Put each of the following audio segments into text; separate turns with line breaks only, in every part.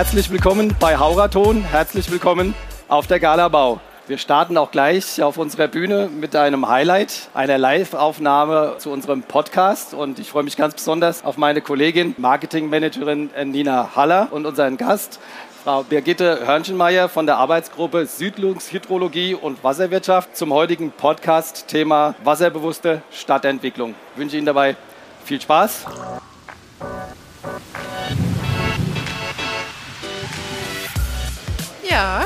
Herzlich willkommen bei Hauraton, herzlich willkommen auf der Galabau. Wir starten auch gleich auf unserer Bühne mit einem Highlight, einer Live-Aufnahme zu unserem Podcast. Und ich freue mich ganz besonders auf meine Kollegin, Marketingmanagerin Nina Haller und unseren Gast, Frau Birgitte Hörnchenmeier von der Arbeitsgruppe Südlungshydrologie und Wasserwirtschaft zum heutigen Podcast-Thema Wasserbewusste Stadtentwicklung. Ich wünsche Ihnen dabei viel Spaß.
Ja,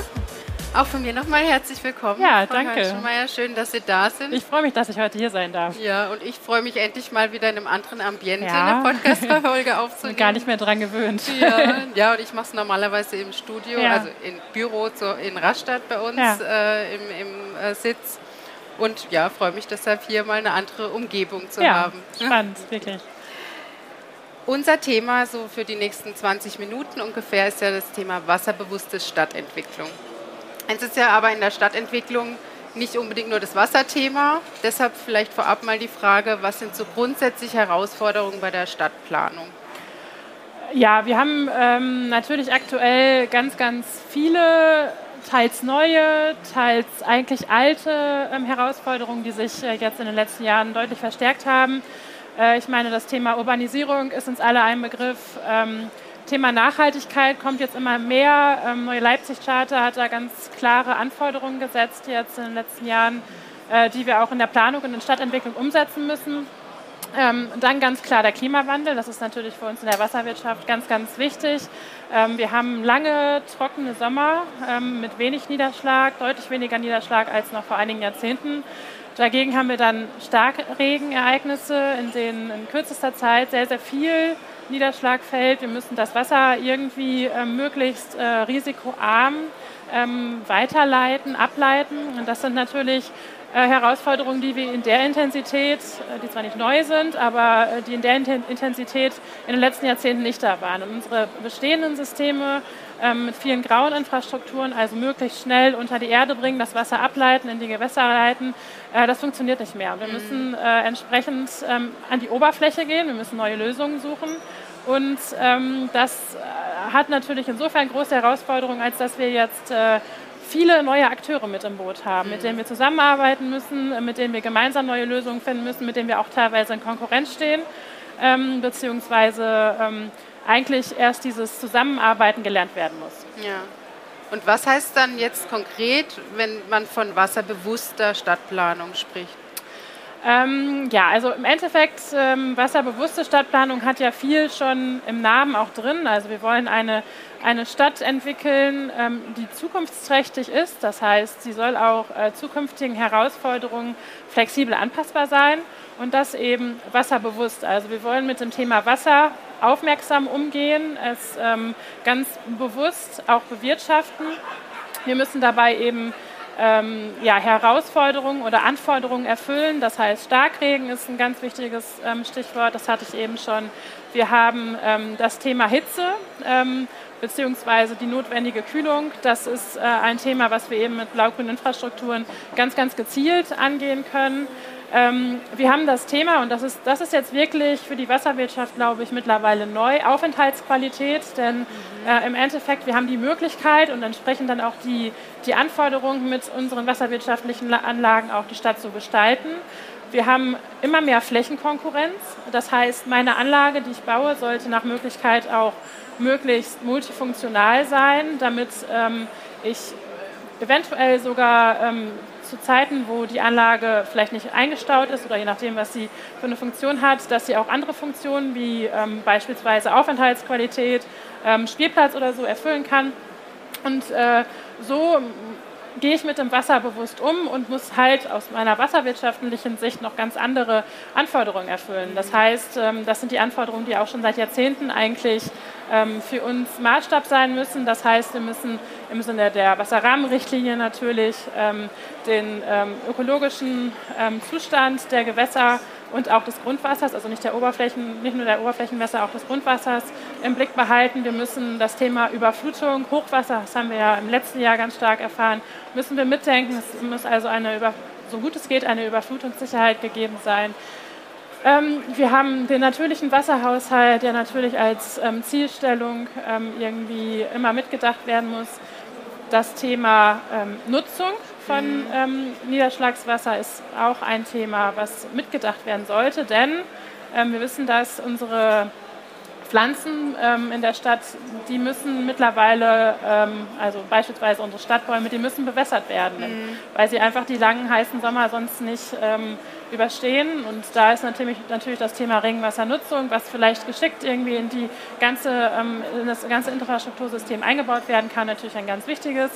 auch von mir nochmal herzlich willkommen.
Ja, danke.
Schön, schön, dass Sie da sind.
Ich freue mich, dass ich heute hier sein darf.
Ja, und ich freue mich endlich mal wieder in einem anderen Ambiente ja. eine Podcast-Folge aufzunehmen.
Gar nicht mehr dran gewöhnt.
Ja, ja und ich mache es normalerweise im Studio, ja. also im Büro so in Rastatt bei uns ja. äh, im, im äh, Sitz. Und ja, freue mich deshalb hier mal eine andere Umgebung zu haben.
Spannend, wirklich.
Unser Thema so für die nächsten 20 Minuten ungefähr ist ja das Thema wasserbewusste Stadtentwicklung. Es ist ja aber in der Stadtentwicklung nicht unbedingt nur das Wasserthema. Deshalb vielleicht vorab mal die Frage, was sind so grundsätzlich Herausforderungen bei der Stadtplanung?
Ja, wir haben ähm, natürlich aktuell ganz, ganz viele teils neue, teils eigentlich alte ähm, Herausforderungen, die sich äh, jetzt in den letzten Jahren deutlich verstärkt haben. Äh, ich meine, das Thema Urbanisierung ist uns alle ein Begriff. Ähm, Thema Nachhaltigkeit kommt jetzt immer mehr. Ähm, Neue Leipzig-Charta hat da ganz klare Anforderungen gesetzt jetzt in den letzten Jahren, äh, die wir auch in der Planung und in der Stadtentwicklung umsetzen müssen. Ähm, dann ganz klar der Klimawandel, das ist natürlich für uns in der Wasserwirtschaft ganz, ganz wichtig. Wir haben lange trockene Sommer mit wenig Niederschlag, deutlich weniger Niederschlag als noch vor einigen Jahrzehnten. Dagegen haben wir dann Starkregenereignisse, in denen in kürzester Zeit sehr, sehr viel Niederschlag fällt. Wir müssen das Wasser irgendwie äh, möglichst äh, risikoarm ähm, weiterleiten, ableiten. Und das sind natürlich Herausforderungen, die wir in der Intensität, äh, die zwar nicht neu sind, aber äh, die in der Intensität in den letzten Jahrzehnten nicht da waren. Und unsere bestehenden Systeme ähm, mit vielen grauen Infrastrukturen, also möglichst schnell unter die Erde bringen, das Wasser ableiten, in die Gewässer leiten, das funktioniert nicht mehr. Wir mhm. müssen entsprechend ähm, an die Oberfläche gehen, wir müssen neue Lösungen suchen. Und ähm, das hat natürlich insofern große Herausforderungen, als dass wir jetzt viele neue Akteure mit im Boot haben, mit denen wir zusammenarbeiten müssen, mit denen wir gemeinsam neue Lösungen finden müssen, mit denen wir auch teilweise in Konkurrenz stehen, ähm, beziehungsweise ähm, eigentlich erst dieses Zusammenarbeiten gelernt werden muss.
Ja. Und was heißt dann jetzt konkret, wenn man von wasserbewusster Stadtplanung spricht?
Ähm, ja, also im Endeffekt, ähm, wasserbewusste Stadtplanung hat ja viel schon im Namen auch drin. Also wir wollen eine, eine Stadt entwickeln, ähm, die zukunftsträchtig ist. Das heißt, sie soll auch äh, zukünftigen Herausforderungen flexibel anpassbar sein und das eben wasserbewusst. Also wir wollen mit dem Thema Wasser aufmerksam umgehen, es ähm, ganz bewusst auch bewirtschaften. Wir müssen dabei eben ähm, ja, Herausforderungen oder Anforderungen erfüllen. Das heißt, Starkregen ist ein ganz wichtiges ähm, Stichwort, das hatte ich eben schon. Wir haben ähm, das Thema Hitze ähm, beziehungsweise die notwendige Kühlung. Das ist äh, ein Thema, was wir eben mit blau-grünen Infrastrukturen ganz, ganz gezielt angehen können. Ähm, wir haben das Thema, und das ist, das ist jetzt wirklich für die Wasserwirtschaft, glaube ich, mittlerweile neu, Aufenthaltsqualität, denn mhm. äh, im Endeffekt, wir haben die Möglichkeit und entsprechend dann auch die, die Anforderungen mit unseren wasserwirtschaftlichen Anlagen auch die Stadt zu gestalten. Wir haben immer mehr Flächenkonkurrenz. Das heißt, meine Anlage, die ich baue, sollte nach Möglichkeit auch möglichst multifunktional sein, damit ähm, ich eventuell sogar ähm, zu Zeiten, wo die Anlage vielleicht nicht eingestaut ist oder je nachdem, was sie für eine Funktion hat, dass sie auch andere Funktionen wie ähm, beispielsweise Aufenthaltsqualität, ähm, Spielplatz oder so erfüllen kann. Und äh, so gehe ich mit dem Wasser bewusst um und muss halt aus meiner wasserwirtschaftlichen Sicht noch ganz andere Anforderungen erfüllen. Das heißt, ähm, das sind die Anforderungen, die auch schon seit Jahrzehnten eigentlich ähm, für uns Maßstab sein müssen. Das heißt, wir müssen im Sinne der Wasserrahmenrichtlinie natürlich ähm, den ökologischen Zustand der Gewässer und auch des Grundwassers, also nicht, der Oberflächen, nicht nur der Oberflächenwässer, auch des Grundwassers im Blick behalten. Wir müssen das Thema Überflutung, Hochwasser, das haben wir ja im letzten Jahr ganz stark erfahren, müssen wir mitdenken. Es muss also eine, so gut es geht, eine Überflutungssicherheit gegeben sein. Ähm, wir haben den natürlichen Wasserhaushalt, der natürlich als ähm, Zielstellung ähm, irgendwie immer mitgedacht werden muss. Das Thema Nutzung von ähm, Niederschlagswasser ist auch ein Thema, was mitgedacht werden sollte, denn ähm, wir wissen, dass unsere Pflanzen ähm, in der Stadt, die müssen mittlerweile, ähm, also beispielsweise unsere Stadtbäume, die müssen bewässert werden, mhm. weil sie einfach die langen heißen Sommer sonst nicht ähm, überstehen. Und da ist natürlich, natürlich das Thema Regenwassernutzung, was vielleicht geschickt irgendwie in, die ganze, ähm, in das ganze Infrastruktursystem eingebaut werden kann, natürlich ein ganz wichtiges.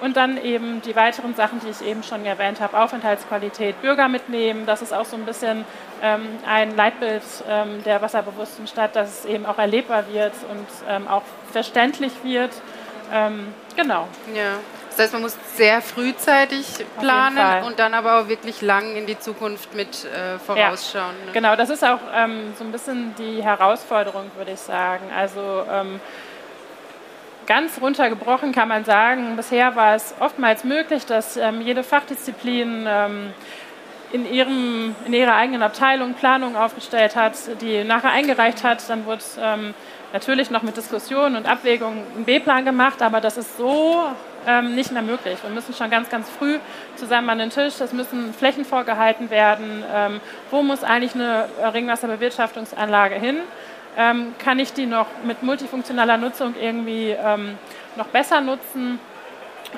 Und dann eben die weiteren Sachen, die ich eben schon erwähnt habe, Aufenthaltsqualität, Bürger mitnehmen. Das ist auch so ein bisschen ähm, ein Leitbild ähm, der wasserbewussten Stadt, dass es eben auch erlebbar wird und ähm, auch verständlich wird. Ähm, genau.
Ja. Das heißt, man muss sehr frühzeitig planen und dann aber auch wirklich lang in die Zukunft mit äh, vorausschauen.
Ja, ne? Genau, das ist auch ähm, so ein bisschen die Herausforderung, würde ich sagen. Also ähm, Ganz runtergebrochen kann man sagen, bisher war es oftmals möglich, dass ähm, jede Fachdisziplin ähm, in, ihrem, in ihrer eigenen Abteilung Planungen aufgestellt hat, die nachher eingereicht hat. Dann wurde ähm, natürlich noch mit Diskussionen und Abwägungen ein B-Plan gemacht, aber das ist so ähm, nicht mehr möglich. Wir müssen schon ganz, ganz früh zusammen an den Tisch. Es müssen Flächen vorgehalten werden. Ähm, wo muss eigentlich eine Ringwasserbewirtschaftungsanlage hin? Ähm, kann ich die noch mit multifunktionaler Nutzung irgendwie ähm, noch besser nutzen.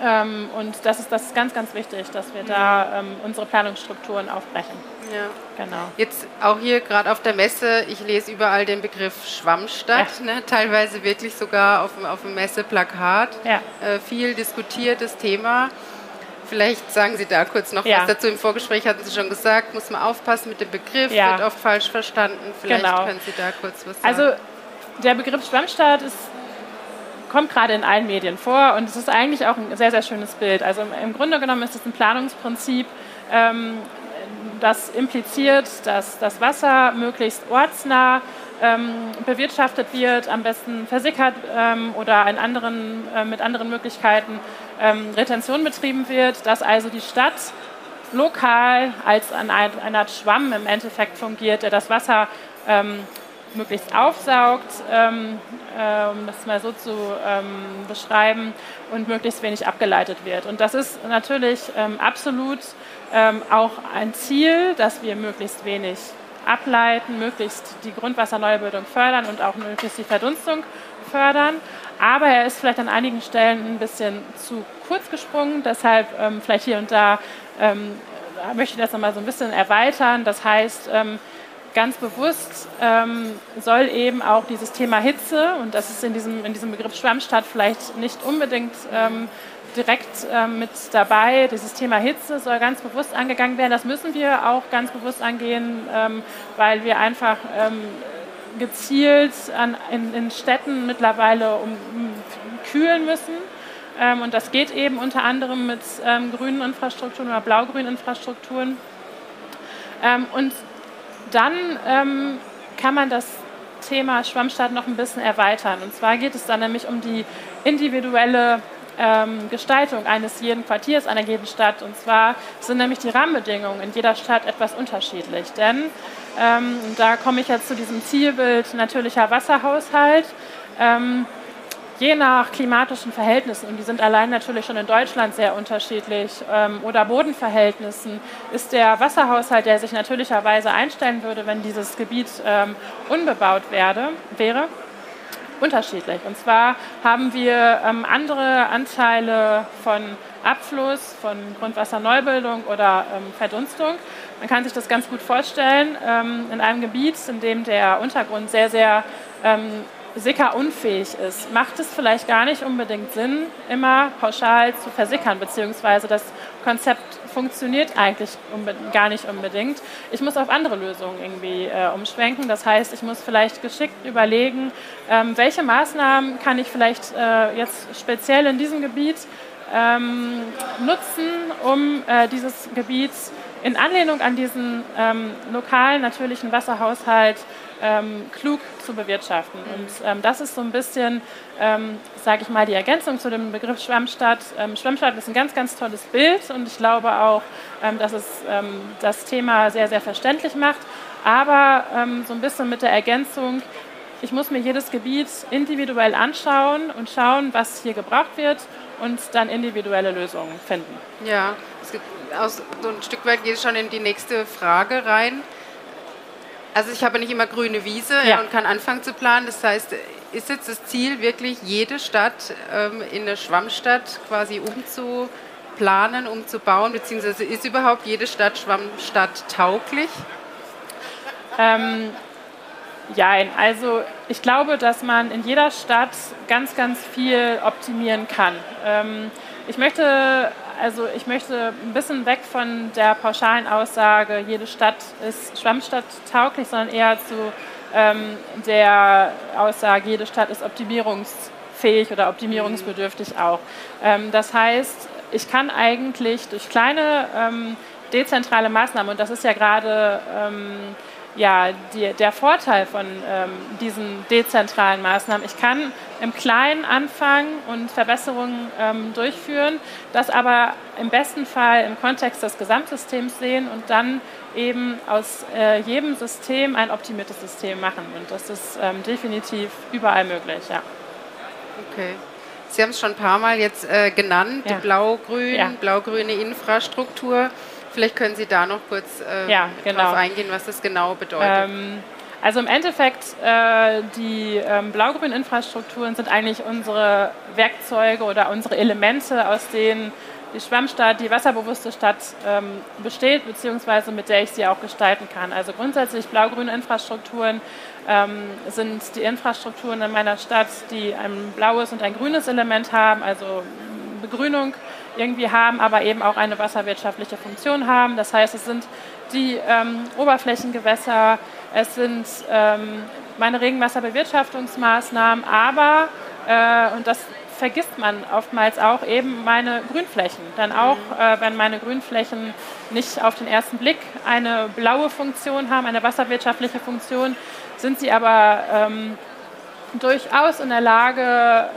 Ähm, und das ist, das ist ganz, ganz wichtig, dass wir da ähm, unsere Planungsstrukturen aufbrechen.
Ja. Genau. Jetzt auch hier gerade auf der Messe, ich lese überall den Begriff Schwammstadt, ja. ne? teilweise wirklich sogar auf, auf dem Messeplakat. Ja. Äh, viel diskutiertes Thema. Vielleicht sagen Sie da kurz noch ja. was dazu. Im Vorgespräch hatten Sie schon gesagt, muss man aufpassen mit dem Begriff, ja. wird oft falsch verstanden. Vielleicht genau. können Sie da kurz was
sagen. Also der Begriff Schwammstaat ist, kommt gerade in allen Medien vor und es ist eigentlich auch ein sehr, sehr schönes Bild. Also im Grunde genommen ist es ein Planungsprinzip, ähm, das impliziert, dass das Wasser möglichst ortsnah ähm, bewirtschaftet wird, am besten versickert ähm, oder anderen, äh, mit anderen Möglichkeiten ähm, Retention betrieben wird, dass also die Stadt lokal als eine, eine Art Schwamm im Endeffekt fungiert, der das Wasser ähm, möglichst aufsaugt, ähm, äh, um das mal so zu ähm, beschreiben, und möglichst wenig abgeleitet wird. Und das ist natürlich ähm, absolut ähm, auch ein Ziel, dass wir möglichst wenig ableiten, möglichst die Grundwasserneubildung fördern und auch möglichst die Verdunstung fördern. Aber er ist vielleicht an einigen Stellen ein bisschen zu kurz gesprungen. Deshalb ähm, vielleicht hier und da ähm, möchte ich das nochmal so ein bisschen erweitern. Das heißt, ähm, ganz bewusst ähm, soll eben auch dieses Thema Hitze, und das ist in diesem, in diesem Begriff Schwammstadt vielleicht nicht unbedingt ähm, direkt ähm, mit dabei. Dieses Thema Hitze soll ganz bewusst angegangen werden. Das müssen wir auch ganz bewusst angehen, ähm, weil wir einfach ähm, gezielt an, in, in, Städten mittlerweile um, um kühlen müssen. Ähm, und das geht eben unter anderem mit ähm, grünen Infrastrukturen oder blau-grünen Infrastrukturen. Ähm, und dann kann man das Thema Schwammstadt noch ein bisschen erweitern. Und zwar geht es dann nämlich um die individuelle ähm, Gestaltung eines jeden Quartiers, einer jeden Stadt. Und zwar sind nämlich die Rahmenbedingungen in jeder Stadt etwas unterschiedlich. Denn ähm, da komme ich jetzt zu diesem Zielbild natürlicher Wasserhaushalt. Ähm, je nach klimatischen Verhältnissen, und die sind allein natürlich schon in Deutschland sehr unterschiedlich, ähm, oder Bodenverhältnissen, ist der Wasserhaushalt, der sich natürlicherweise einstellen würde, wenn dieses Gebiet ähm, unbebaut werde, wäre, unterschiedlich. Und zwar haben wir ähm, andere Anteile von Abfluss, von Grundwasserneubildung oder ähm, Verdunstung. Man kann sich das ganz gut vorstellen ähm, in einem Gebiet, in dem der Untergrund sehr, sehr ähm, sickerunfähig ist, macht es vielleicht gar nicht unbedingt Sinn, immer pauschal zu versickern, beziehungsweise das Konzept funktioniert eigentlich gar nicht unbedingt. Ich muss auf andere Lösungen irgendwie äh, umschwenken. Das heißt, ich muss vielleicht geschickt überlegen, ähm, welche Maßnahmen kann ich vielleicht äh, jetzt speziell in diesem Gebiet ähm, nutzen, um äh, dieses Gebiet in Anlehnung an diesen ähm, lokalen natürlichen Wasserhaushalt ähm, klug zu bewirtschaften. Und ähm, das ist so ein bisschen, ähm, sage ich mal, die Ergänzung zu dem Begriff Schwammstadt. Ähm, Schwammstadt ist ein ganz, ganz tolles Bild und ich glaube auch, ähm, dass es das Thema sehr, sehr verständlich macht. aber so ein bisschen mit der Ergänzung, ich muss mir jedes Gebiet individuell anschauen und schauen, was hier gebraucht wird und dann individuelle Lösungen finden.
Ja, es gibt aus, so ein Stück weit geht es schon in die nächste Frage rein. Also ich habe nicht immer grüne Wiese ja. Ja, und kann anfangen zu planen. Das heißt, ist jetzt das Ziel wirklich, jede Stadt ähm, in eine Schwammstadt quasi umzuplanen, umzubauen, beziehungsweise ist überhaupt jede Stadt Schwammstadt tauglich?
Ähm, ja, also ich glaube, dass man in jeder Stadt ganz, ganz viel optimieren kann. Ähm, ich möchte also ich möchte ein bisschen weg von der pauschalen Aussage, jede Stadt ist Schwammstadt tauglich, sondern eher zu ähm, der Aussage, jede Stadt ist optimierungsfähig oder optimierungsbedürftig auch. Ähm, das heißt, ich kann eigentlich durch kleine ähm, dezentrale Maßnahmen, und das ist ja gerade ähm, ja, die, der Vorteil von ähm, diesen dezentralen Maßnahmen. Ich kann im Kleinen anfangen und Verbesserungen ähm, durchführen, das aber im besten Fall im Kontext des Gesamtsystems sehen und dann eben aus äh, jedem System ein optimiertes System machen. Und das ist ähm, definitiv überall möglich, ja.
Okay. Sie haben es schon ein paar Mal jetzt äh, genannt, ja. blau-grün, ja. blau-grüne Infrastruktur. Vielleicht können Sie da noch kurz äh, ja, genau. darauf eingehen, was das genau bedeutet. Ähm,
also im Endeffekt, äh, die ähm, blau-grünen Infrastrukturen sind eigentlich unsere Werkzeuge oder unsere Elemente, aus denen die Schwammstadt, die wasserbewusste Stadt ähm, besteht, beziehungsweise mit der ich sie auch gestalten kann. Also grundsätzlich blau-grüne Infrastrukturen ähm, sind die Infrastrukturen in meiner Stadt, die ein blaues und ein grünes Element haben, also Begrünung irgendwie haben, aber eben auch eine wasserwirtschaftliche Funktion haben. Das heißt, es sind die ähm, Oberflächengewässer, es sind ähm, meine Regenwasserbewirtschaftungsmaßnahmen, aber, äh, und das vergisst man oftmals auch, eben meine Grünflächen. Dann auch, mhm. äh, wenn meine Grünflächen nicht auf den ersten Blick eine blaue Funktion haben, eine wasserwirtschaftliche Funktion, sind sie aber ähm, durchaus in der Lage,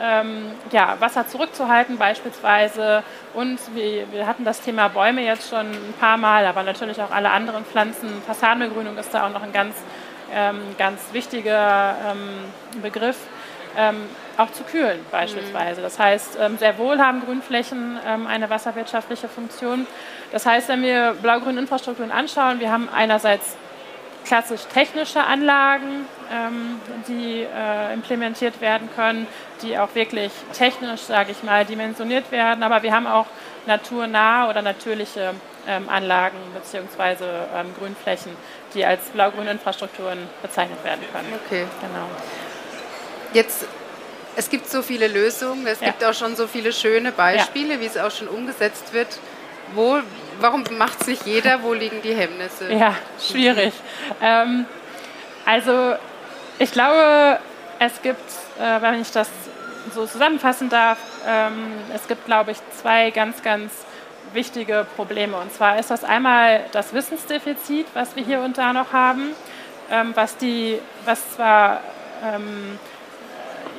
ähm, ja, Wasser zurückzuhalten beispielsweise. Und wir, wir, hatten das Thema Bäume jetzt schon ein paar Mal, aber natürlich auch alle anderen Pflanzen. Fassadenbegrünung ist da auch noch ein ganz, ähm, ganz wichtiger ähm, Begriff. Ähm, auch zu kühlen beispielsweise. Das heißt, ähm, sehr wohl haben Grünflächen ähm, eine wasserwirtschaftliche Funktion. Das heißt, wenn wir blau-grüne Infrastrukturen anschauen, wir haben einerseits klassisch technische Anlagen, die äh, implementiert werden können, die auch wirklich technisch, sage ich mal, dimensioniert werden. Aber wir haben auch naturnahe oder natürliche ähm, Anlagen bzw. Ähm, Grünflächen, die als blau-grüne Infrastrukturen bezeichnet werden können.
Okay. Genau. Jetzt es gibt so viele Lösungen, es ja. gibt auch schon so viele schöne Beispiele, ja. wie es auch schon umgesetzt wird. Wo, warum macht es nicht jeder? Wo liegen die Hemmnisse?
Ja, schwierig. ähm, also ich glaube, es gibt, äh, wenn ich das so zusammenfassen darf, ähm, es gibt, glaube ich, zwei ganz, ganz wichtige Probleme. Und zwar ist das einmal das Wissensdefizit, was wir hier und da noch haben, ähm, was, die, was zwar ähm,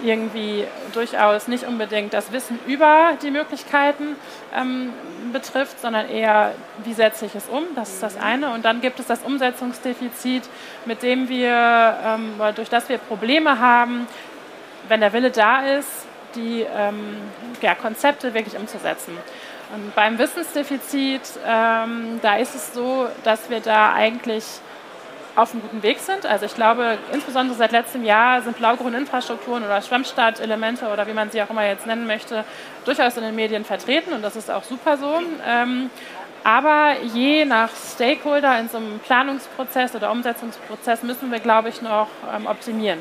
irgendwie durchaus nicht unbedingt das Wissen über die Möglichkeiten ähm, betrifft, sondern eher, wie setze ich es um? Das ist das eine. Und dann gibt es das Umsetzungsdefizit, mit dem wir, ähm, durch das wir Probleme haben, wenn der Wille da ist, die ähm, ja, Konzepte wirklich umzusetzen. Und beim Wissensdefizit, ähm, da ist es so, dass wir da eigentlich auf einem guten Weg sind. Also ich glaube, insbesondere seit letztem Jahr sind blau-grüne Infrastrukturen oder Schwammstart-Elemente oder wie man sie auch immer jetzt nennen möchte, durchaus in den Medien vertreten und das ist auch super so. Ähm, aber je nach Stakeholder in so einem Planungsprozess oder Umsetzungsprozess müssen wir, glaube ich, noch ähm, optimieren.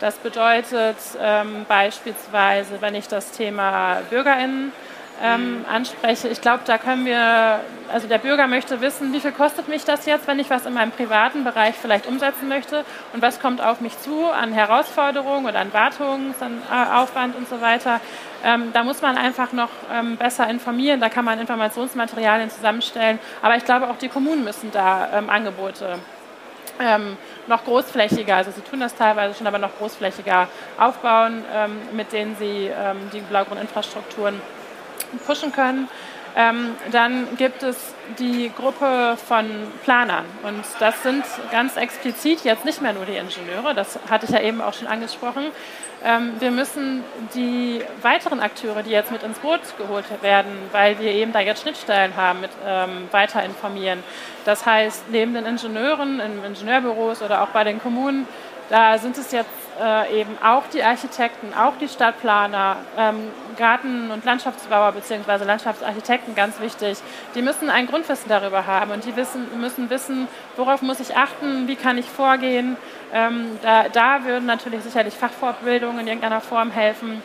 Das bedeutet ähm, beispielsweise, wenn ich das Thema BürgerInnen ähm, anspreche. Ich glaube, da können wir, also der Bürger möchte wissen, wie viel kostet mich das jetzt, wenn ich was in meinem privaten Bereich vielleicht umsetzen möchte und was kommt auf mich zu an Herausforderungen oder an Wartungsaufwand und so weiter. Ähm, da muss man einfach noch ähm, besser informieren, da kann man Informationsmaterialien zusammenstellen, aber ich glaube auch die Kommunen müssen da ähm, Angebote ähm, noch großflächiger, also sie tun das teilweise schon, aber noch großflächiger aufbauen, ähm, mit denen sie ähm, die blau-grünen Infrastrukturen pushen können. Ähm, dann gibt es die Gruppe von Planern. Und das sind ganz explizit jetzt nicht mehr nur die Ingenieure, das hatte ich ja eben auch schon angesprochen. Ähm, wir müssen die weiteren Akteure, die jetzt mit ins Boot geholt werden, weil wir eben da jetzt Schnittstellen haben, mit ähm, weiter informieren. Das heißt, neben den Ingenieuren in Ingenieurbüros oder auch bei den Kommunen, da sind es jetzt äh, eben auch die Architekten, auch die Stadtplaner, ähm, Garten- und Landschaftsbauer bzw. Landschaftsarchitekten, ganz wichtig. Die müssen ein Grundwissen darüber haben und die wissen, müssen wissen, worauf muss ich achten, wie kann ich vorgehen. Ähm, da, da würden natürlich sicherlich Fachfortbildungen in irgendeiner Form helfen.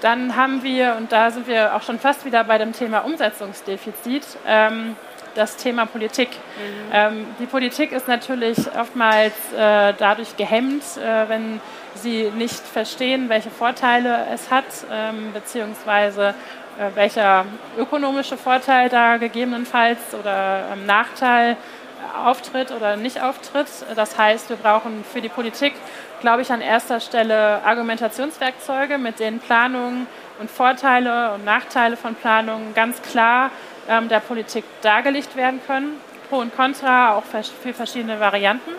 Dann haben wir, und da sind wir auch schon fast wieder bei dem Thema Umsetzungsdefizit, ähm, das Thema Politik. Mhm. Ähm, die Politik ist natürlich oftmals äh, dadurch gehemmt, äh, wenn sie nicht verstehen, welche Vorteile es hat, ähm, beziehungsweise äh, welcher ökonomische Vorteil da gegebenenfalls oder ähm, Nachteil auftritt oder nicht auftritt. Das heißt, wir brauchen für die Politik, glaube ich, an erster Stelle Argumentationswerkzeuge, mit denen Planungen und Vorteile und Nachteile von Planungen ganz klar ähm, der Politik dargelegt werden können. Pro und Contra auch für verschiedene Varianten.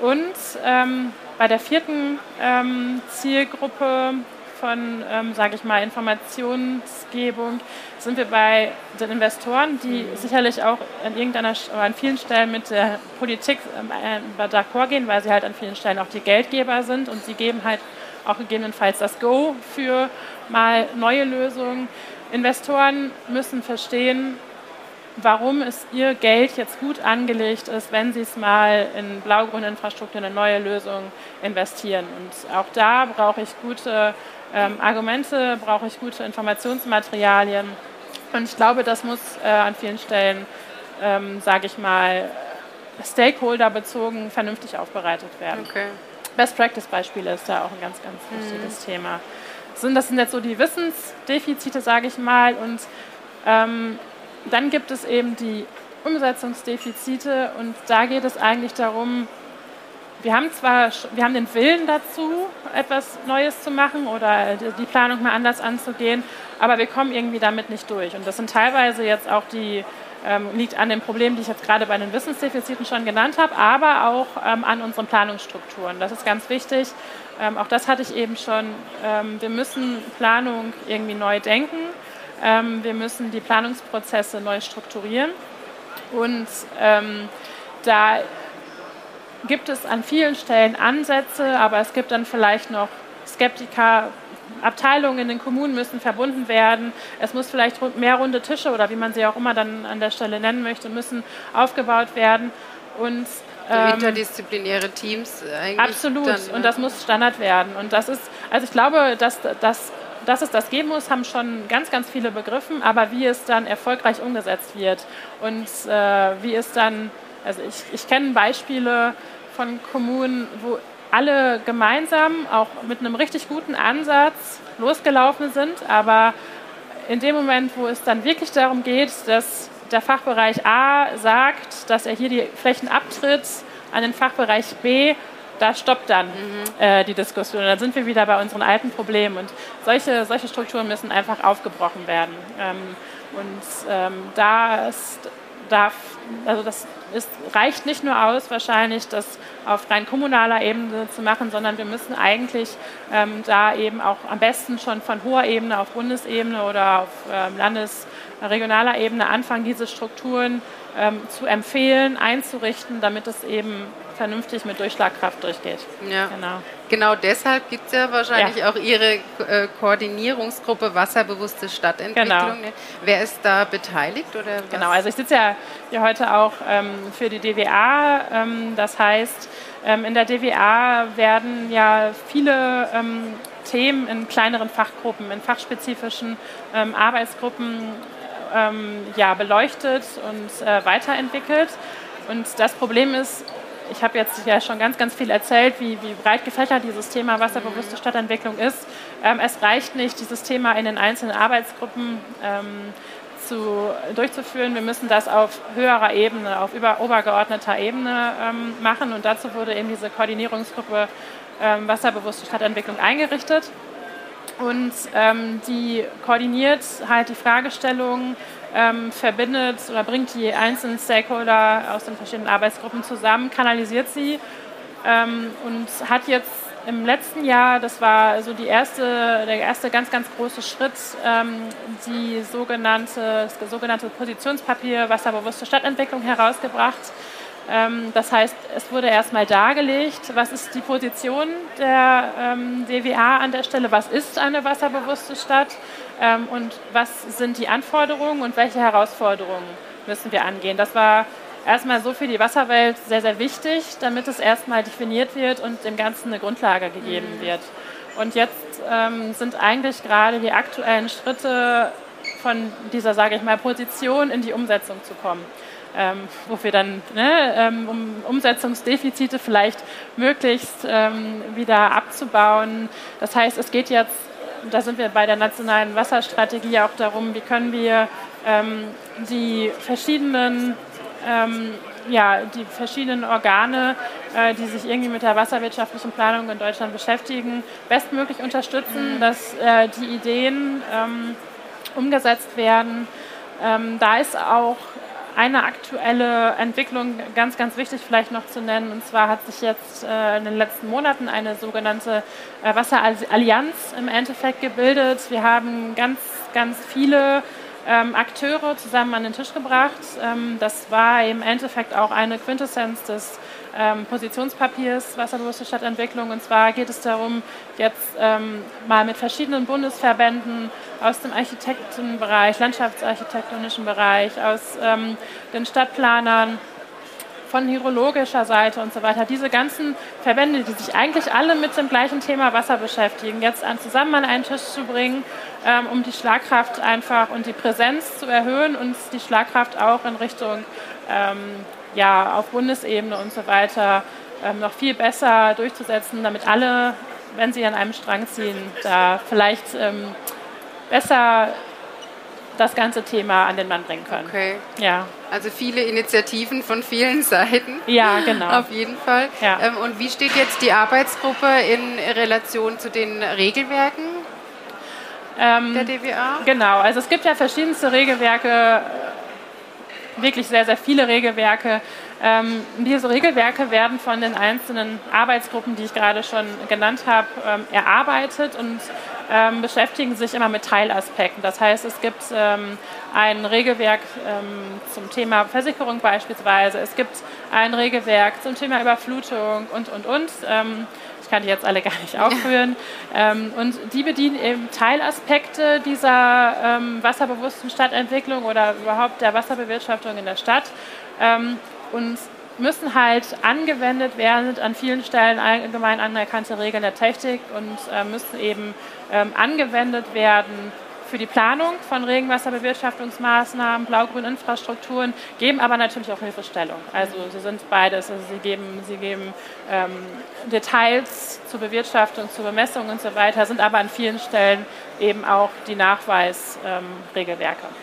Und ähm, bei der vierten ähm, Zielgruppe von, ähm, sage ich mal, Informationsgebung sind wir bei den Investoren, die mhm. sicherlich auch an irgendeiner oder an vielen Stellen mit der Politik äh, d'accord gehen, weil sie halt an vielen Stellen auch die Geldgeber sind und sie geben halt auch gegebenenfalls das Go für mal neue Lösungen. Investoren müssen verstehen, warum es ihr Geld jetzt gut angelegt ist, wenn sie es mal in Blaugrüninfrastruktur, eine neue Lösung investieren. Und auch da brauche ich gute ähm, Argumente, brauche ich gute Informationsmaterialien. Und ich glaube, das muss äh, an vielen Stellen, ähm, sage ich mal, stakeholderbezogen vernünftig aufbereitet werden. Okay. Best Practice Beispiele ist da auch ein ganz, ganz wichtiges mhm. Thema sind, das sind jetzt so die Wissensdefizite, sage ich mal. Und ähm, dann gibt es eben die Umsetzungsdefizite und da geht es eigentlich darum, wir haben zwar wir haben den Willen dazu, etwas Neues zu machen oder die Planung mal anders anzugehen, aber wir kommen irgendwie damit nicht durch. Und das sind teilweise jetzt auch die, ähm, liegt an den Problemen, die ich jetzt gerade bei den Wissensdefiziten schon genannt habe, aber auch ähm, an unseren Planungsstrukturen. Das ist ganz wichtig. Ähm, auch das hatte ich eben schon. Ähm, wir müssen Planung irgendwie neu denken. Ähm, wir müssen die Planungsprozesse neu strukturieren. Und ähm, da gibt es an vielen Stellen Ansätze, aber es gibt dann vielleicht noch Skeptiker. Abteilungen in den Kommunen müssen verbunden werden. Es muss vielleicht mehr runde Tische oder wie man sie auch immer dann an der Stelle nennen möchte, müssen aufgebaut werden. Und
ähm, interdisziplinäre Teams eigentlich.
Absolut. Dann, und das muss Standard werden. Und das ist, also ich glaube, dass, dass, dass es das geben muss, haben schon ganz, ganz viele begriffen. Aber wie es dann erfolgreich umgesetzt wird und äh, wie es dann, also ich, ich kenne Beispiele von Kommunen, wo alle gemeinsam auch mit einem richtig guten Ansatz losgelaufen sind, aber in dem Moment, wo es dann wirklich darum geht, dass der Fachbereich A sagt, dass er hier die Flächen abtritt an den Fachbereich B, da stoppt dann mhm. äh, die Diskussion. dann sind wir wieder bei unseren alten Problemen. Und solche, solche Strukturen müssen einfach aufgebrochen werden. Ähm, und ähm, da ist, darf, also das ist, reicht nicht nur aus, wahrscheinlich das auf rein kommunaler Ebene zu machen, sondern wir müssen eigentlich ähm, da eben auch am besten schon von hoher Ebene auf Bundesebene oder auf ähm, Landes- regionaler Ebene anfangen, diese Strukturen ähm, zu empfehlen, einzurichten, damit es eben vernünftig mit Durchschlagkraft durchgeht.
Ja. Genau. genau deshalb gibt es ja wahrscheinlich ja. auch Ihre äh, Koordinierungsgruppe Wasserbewusste Stadtentwicklung. Genau. Ne? Wer ist da beteiligt? Oder was?
Genau, also ich sitze ja hier heute auch ähm, für die DWA. Ähm, das heißt, ähm, in der DWA werden ja viele ähm, Themen in kleineren Fachgruppen, in fachspezifischen ähm, Arbeitsgruppen ähm, ja, beleuchtet und äh, weiterentwickelt. Und das Problem ist, ich habe jetzt ja schon ganz, ganz viel erzählt, wie, wie breit gefächert dieses Thema wasserbewusste Stadtentwicklung ist. Ähm, es reicht nicht, dieses Thema in den einzelnen Arbeitsgruppen ähm, zu, durchzuführen. Wir müssen das auf höherer Ebene, auf über, obergeordneter Ebene ähm, machen. Und dazu wurde eben diese Koordinierungsgruppe ähm, wasserbewusste Stadtentwicklung eingerichtet und ähm, die koordiniert halt die Fragestellungen ähm, verbindet oder bringt die einzelnen Stakeholder aus den verschiedenen Arbeitsgruppen zusammen, kanalisiert sie ähm, und hat jetzt im letzten Jahr, das war so die erste, der erste ganz, ganz große Schritt, ähm, die sogenannte, das sogenannte Positionspapier Wasserbewusste Stadtentwicklung herausgebracht. Ähm, das heißt, es wurde erstmal dargelegt, was ist die Position der ähm, DWA an der Stelle, was ist eine wasserbewusste Stadt ähm, und was sind die Anforderungen und welche Herausforderungen müssen wir angehen. Das war erstmal so für die Wasserwelt sehr, sehr wichtig, damit es erstmal definiert wird und dem Ganzen eine Grundlage gegeben mhm. wird. Und jetzt sind eigentlich gerade die aktuellen Schritte von dieser, sage ich mal, Position in die Umsetzung zu kommen. Ähm, wo wir dann ne, ähm, um Umsetzungsdefizite vielleicht möglichst ähm, wieder abzubauen. Das heißt, es geht jetzt, da sind wir bei der nationalen Wasserstrategie auch darum, wie können wir ähm, die verschiedenen ähm, ja, die verschiedenen Organe, äh, die sich irgendwie mit der wasserwirtschaftlichen Planung in Deutschland beschäftigen, bestmöglich unterstützen, mhm. dass äh, die Ideen ähm, umgesetzt werden. Ähm, da ist auch eine aktuelle Entwicklung ganz, ganz wichtig vielleicht noch zu nennen. Und zwar hat sich jetzt äh, in den letzten Monaten eine sogenannte äh, Wasserallianz im Endeffekt gebildet. Wir haben ganz, ganz viele ähm, Akteure zusammen an den Tisch gebracht. Ähm, das war im Endeffekt auch eine Quintessenz des ähm, Positionspapiers Wasserbewusste Stadtentwicklung. Und zwar geht es darum, jetzt ähm, mal mit verschiedenen Bundesverbänden aus dem Architektenbereich, landschaftsarchitektonischen Bereich, aus ähm, den Stadtplanern, von hydrologischer Seite und so weiter, diese ganzen Verbände, die sich eigentlich alle mit dem gleichen Thema Wasser beschäftigen, jetzt an, zusammen an einen Tisch zu bringen, ähm, um die Schlagkraft einfach und die Präsenz zu erhöhen und die Schlagkraft auch in Richtung ähm, ja, auf Bundesebene und so weiter ähm, noch viel besser durchzusetzen, damit alle, wenn sie an einem Strang ziehen, da vielleicht ähm, besser das ganze Thema an den Mann bringen können.
Okay. Ja. Also viele Initiativen von vielen Seiten.
Ja, genau.
Auf jeden Fall. Ja. Ähm, und wie steht jetzt die Arbeitsgruppe in Relation zu den Regelwerken ähm, der DWA?
Genau, also es gibt ja verschiedenste Regelwerke, wirklich sehr, sehr viele Regelwerke. Ähm, diese Regelwerke werden von den einzelnen Arbeitsgruppen, die ich gerade schon genannt habe, ähm, erarbeitet und ähm, beschäftigen sich immer mit Teilaspekten. Das heißt, es gibt ähm, ein Regelwerk ähm, zum Thema Versicherung beispielsweise, es gibt ein Regelwerk zum Thema Überflutung und, und, und. Ähm, ich kann die jetzt alle gar nicht aufführen. Ähm, und die bedienen eben Teilaspekte dieser ähm, wasserbewussten Stadtentwicklung oder überhaupt der Wasserbewirtschaftung in der Stadt. und müssen halt angewendet werden, an vielen Stellen allgemein anerkannte Regeln der Technik und äh, müssen eben ähm, angewendet werden für die Planung von Regenwasserbewirtschaftungsmaßnahmen, blau-grünen Infrastrukturen, geben aber natürlich auch Hilfestellung. Also sie sind beides. Also sie geben, sie geben ähm, Details zur Bewirtschaftung, zur Bemessung und so weiter, sind aber an vielen Stellen eben auch die Nachweisregelwerke. Ähm,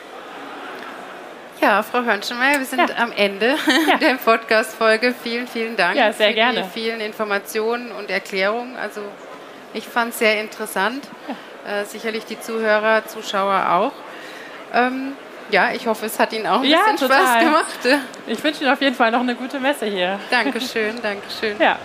ja, Frau Hörnschenmeier, wir sind ja. am Ende ja. der Podcast-Folge. Vielen, vielen Dank
ja, sehr
für
gerne.
die vielen Informationen und Erklärungen. Also ich fand es sehr interessant. Äh, sicherlich die Zuhörer, Zuschauer auch. Ähm, ja, ich hoffe, es hat Ihnen auch ein bisschen total. Spaß gemacht.
Ich wünsche Ihnen auf jeden Fall noch eine gute Messe hier.
Dankeschön, Dankeschön.
Ja.